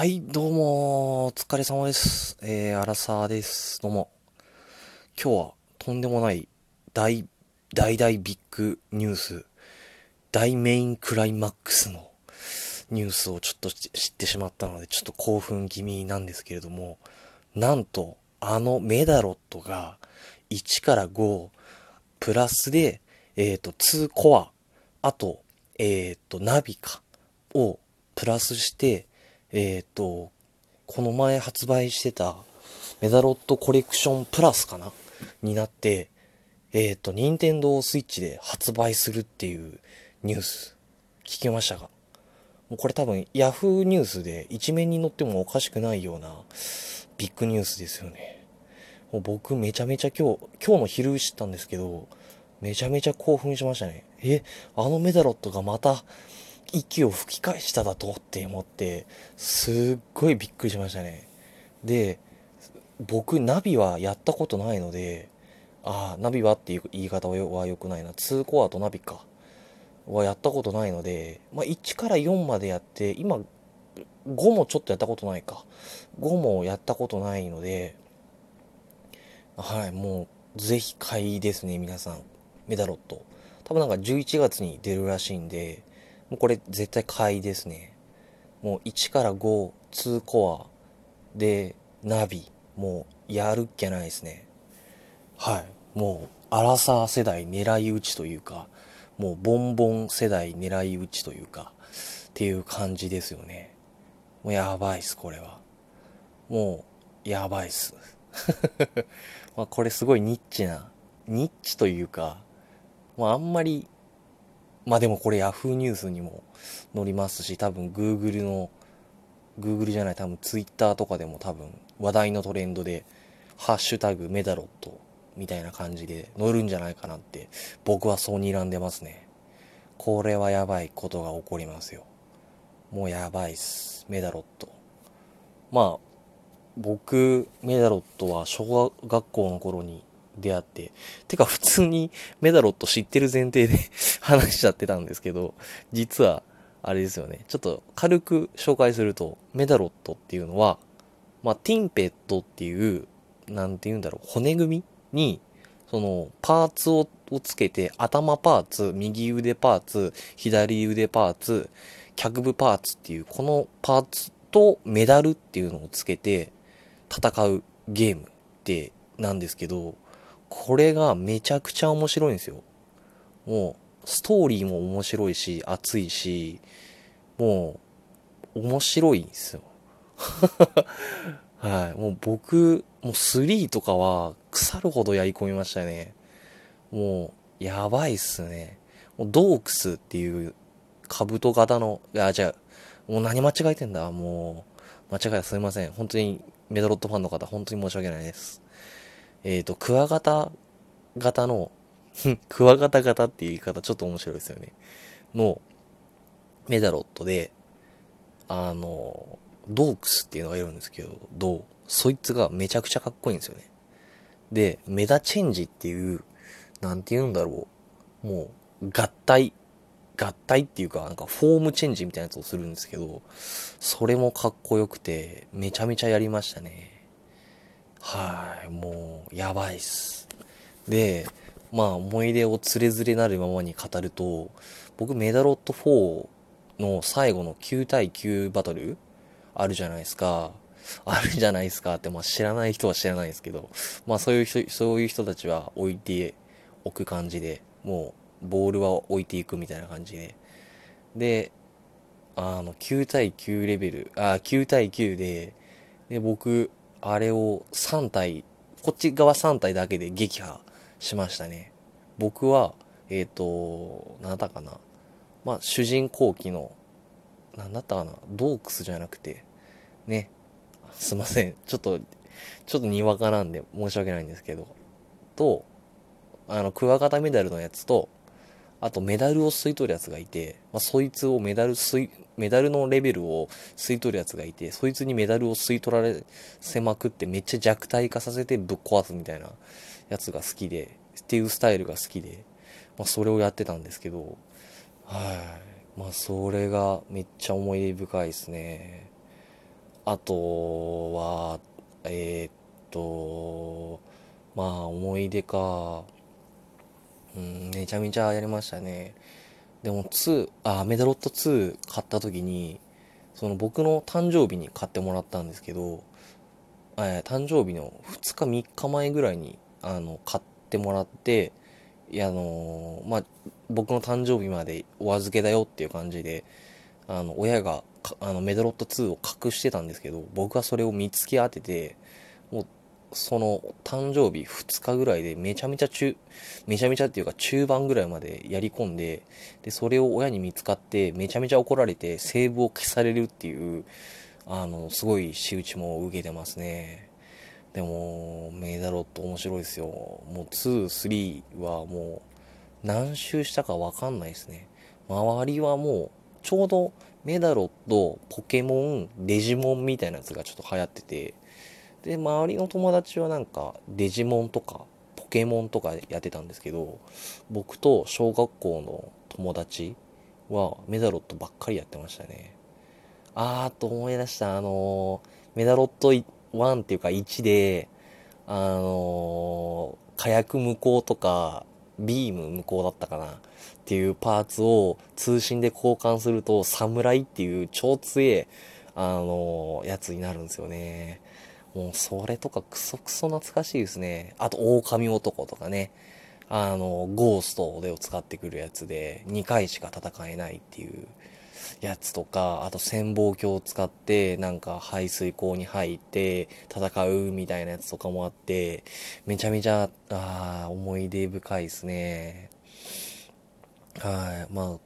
はい、どうも、お疲れ様です。えー、アラサーです。どうも。今日はとんでもない大、大大ビッグニュース、大メインクライマックスのニュースをちょっと知ってしまったので、ちょっと興奮気味なんですけれども、なんと、あのメダロットが1から5、プラスで、えっ、ー、と、2コア、あと、えっ、ー、と、ナビか、をプラスして、えっ、ー、と、この前発売してたメダロットコレクションプラスかな？になって、えっ、ー、と、任天堂スイッチで発売するっていうニュース聞きましたが、もうこれ多分 Yahoo ニュースで一面に載ってもおかしくないようなビッグニュースですよね。もう僕めちゃめちゃ今日、今日の昼知ったんですけど、めちゃめちゃ興奮しましたね。え、あのメダロットがまた息を吹き返しただとって思って、すっごいびっくりしましたね。で、僕、ナビはやったことないので、ああ、ナビはっていう言い方は良くないな。2コアとナビか。はやったことないので、まあ、1から4までやって、今、5もちょっとやったことないか。5もやったことないので、はい、もう、ぜひ買いですね、皆さん。メダロット。多分なんか11月に出るらしいんで、もうこれ絶対買いですね。もう1から5、2コアでナビ、もうやるっきゃないですね。はい。もう、アラサー世代狙い撃ちというか、もうボンボン世代狙い撃ちというか、っていう感じですよね。もうやばいっす、これは。もう、やばいっす。まこれすごいニッチな、ニッチというか、まああんまりまあでもこれ Yahoo ニュースにも載りますし、多分 Google の、Google じゃない、多分 Twitter とかでも多分話題のトレンドで、ハッシュタグメダロットみたいな感じで載るんじゃないかなって僕はそう睨んでますね。これはやばいことが起こりますよ。もうやばいっす。メダロット。まあ、僕、メダロットは小学校の頃に出会って、てか普通にメダロット知ってる前提で 話しちゃってたんですけど、実は、あれですよね。ちょっと軽く紹介すると、メダロットっていうのは、まあ、ティンペットっていう、なんて言うんだろう、骨組みに、その、パーツをつけて、頭パーツ、右腕パーツ、左腕パーツ、脚部パーツっていう、このパーツとメダルっていうのをつけて戦うゲームってなんですけど、これがめちゃくちゃ面白いんですよ。もう、ストーリーも面白いし、熱いし、もう、面白いんですよ。はい。もう僕、もう3とかは腐るほどやり込みましたね。もう、やばいっすね。もうドークスっていう兜型の、いや、じゃあ、もう何間違えてんだもう、間違えたすいません。本当にメダロットファンの方、本当に申し訳ないです。えっ、ー、と、クワガタ型の クワガタ型っていう言い方ちょっと面白いですよね。の、メダロットで、あの、ドークスっていうのがいるんですけど、どうそいつがめちゃくちゃかっこいいんですよね。で、メダチェンジっていう、なんて言うんだろう。もう、合体、合体っていうか、なんかフォームチェンジみたいなやつをするんですけど、それもかっこよくて、めちゃめちゃやりましたね。はい、もう、やばいっす。で、まあ、思い出をつれづれなるままに語ると、僕、メダロット4の最後の9対9バトルあるじゃないですか。あるじゃないですかって、まあ知らない人は知らないですけど、まあそういう人、そういう人たちは置いておく感じで、もうボールは置いていくみたいな感じで。で、あの、9対9レベル、あ、9対9で、で、僕、あれを3体、こっち側3体だけで撃破しましたね。僕は、えっ、ー、と、なんだかな。まあ、主人公機の、何だったかな。ドークスじゃなくて、ね。すいません。ちょっと、ちょっとにわかなんで申し訳ないんですけど。と、あの、クワガタメダルのやつと、あとメダルを吸い取るやつがいて、まあ、そいつをメダル吸い、メダルのレベルを吸い取るやつがいて、そいつにメダルを吸い取られせまくってめっちゃ弱体化させてぶっ壊すみたいなやつが好きで、っていうスタイルが好きで、まあ、それをやってたんですけど、はい。まあ、それがめっちゃ思い出深いですね。あとは、えー、っと、まあ思い出か。うん、めちゃめちゃやりましたね。でも2、あ、メダロット2買った時に、その僕の誕生日に買ってもらったんですけど、えー、誕生日の2日3日前ぐらいに、あの、買ってもらって、いや、あのー、まあ、僕の誕生日までお預けだよっていう感じで、あの、親が、あの、メダロット2を隠してたんですけど、僕はそれを見つけ当てて、もう、その、誕生日2日ぐらいでめちゃめちゃ中、めちゃめちゃっていうか中盤ぐらいまでやり込んで、で、それを親に見つかって、めちゃめちゃ怒られて、セーブを消されるっていう、あの、すごい仕打ちも受けてますね。でも、メダロット面白いですよ。もう2、3はもう何周したかわかんないですね。周りはもう、ちょうどメダロット、ポケモン、デジモンみたいなやつがちょっと流行ってて、で、周りの友達はなんか、デジモンとか、ポケモンとかやってたんですけど、僕と小学校の友達はメダロットばっかりやってましたね。あーと思い出した、あのー、メダロット1っていうか1で、あのー、火薬無効とか、ビーム無効だったかなっていうパーツを通信で交換すると、侍っていう超強い、あのー、やつになるんですよね。もうそれとかクソクソ懐かしいですね。あと、狼男とかね。あの、ゴーストでを使ってくるやつで、2回しか戦えないっていうやつとか、あと潜望鏡を使って、なんか排水口に入って戦うみたいなやつとかもあって、めちゃめちゃ、ああ思い出深いですね。はい。まあ、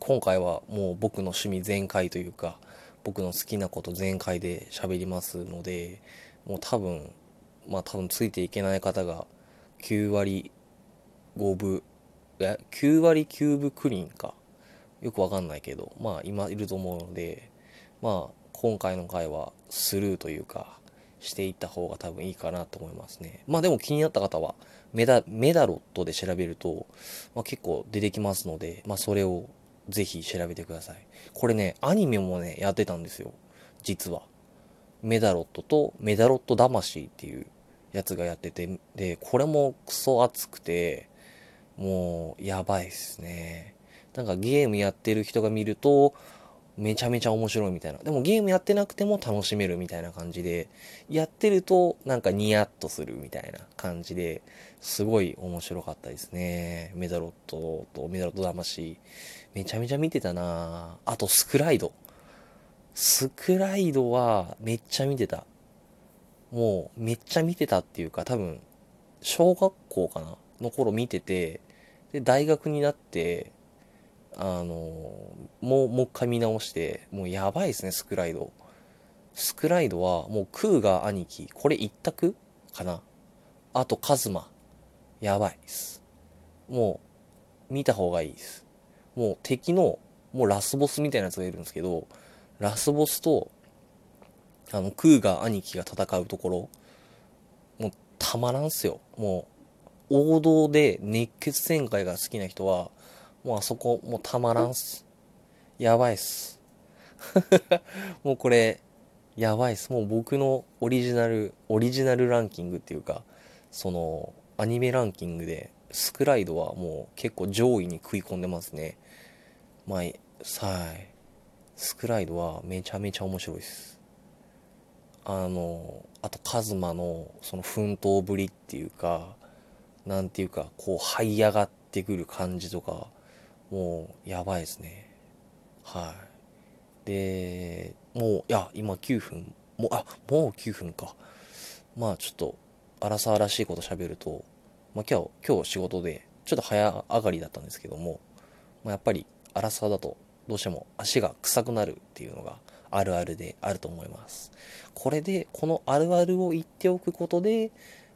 今回はもう僕の趣味全開というか、僕の好きなこと全開で喋りますので、もう多分、まあ多分ついていけない方が9割5分、え、9割9分クリーンか。よくわかんないけど、まあ今いると思うので、まあ今回の回はスルーというか、していった方が多分いいかなと思いますね。まあでも気になった方はメダ、メダロットで調べると、まあ、結構出てきますので、まあそれをぜひ調べてください。これね、アニメもね、やってたんですよ。実は。メダロットとメダロット魂っていうやつがやってて、で、これもクソ熱くて、もう、やばいっすね。なんかゲームやってる人が見ると、めちゃめちゃ面白いみたいな。でもゲームやってなくても楽しめるみたいな感じで、やってるとなんかニヤッとするみたいな感じで、すごい面白かったですね。メダロットとメダロット魂。めちゃめちゃ見てたなあとスクライド。スクライドはめっちゃ見てた。もうめっちゃ見てたっていうか多分、小学校かなの頃見てて、で、大学になって、あの、もう、もう一回見直して、もうやばいですね、スクライド。スクライドは、もうクーガ兄貴、これ一択かなあと、カズマ。やばいです。もう、見た方がいいです。もう敵の、もうラスボスみたいなやつがいるんですけど、ラスボスと、あの、クーガー兄貴が戦うところ、もうたまらんすよ。もう、王道で熱血展開が好きな人は、もうあそこ、もうたまらんす。やばいっす。もうこれ、やばいっす。もう僕のオリジナル、オリジナルランキングっていうか、その、アニメランキングで、スクライドはもう結構上位に食い込んでますね。まあ、はい。スクライドはめちゃめちゃ面白いです。あの、あとカズマのその奮闘ぶりっていうか、なんていうか、こう這い上がってくる感じとか、もうやばいですね。はい。で、もう、いや、今9分、もう、あ、もう9分か。まあちょっと、荒沢らしいこと喋ると、まあ今日、今日仕事で、ちょっと早上がりだったんですけども、まあ、やっぱり荒沢だとどうしても足が臭くなるっていうのがあるあるであると思います。これで、このあるあるを言っておくことで、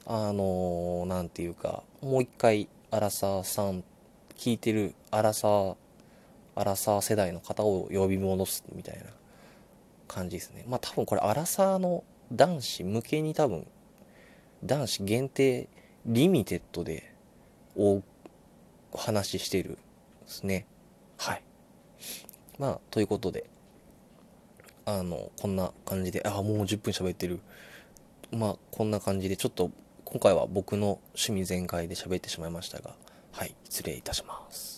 あのー、なんていうか、もう一回、荒沢さん聞いてるアラサー、アラサー世代の方を呼び戻すみたいな感じですね。まあ多分これアラサーの男子向けに多分、男子限定リミテッドでお話ししてるですね。はい。まあ、ということで、あの、こんな感じで、あ、もう10分喋ってる。まあ、こんな感じで、ちょっと、今回は僕の趣味全開で喋ってしまいましたが、はい、失礼いたします。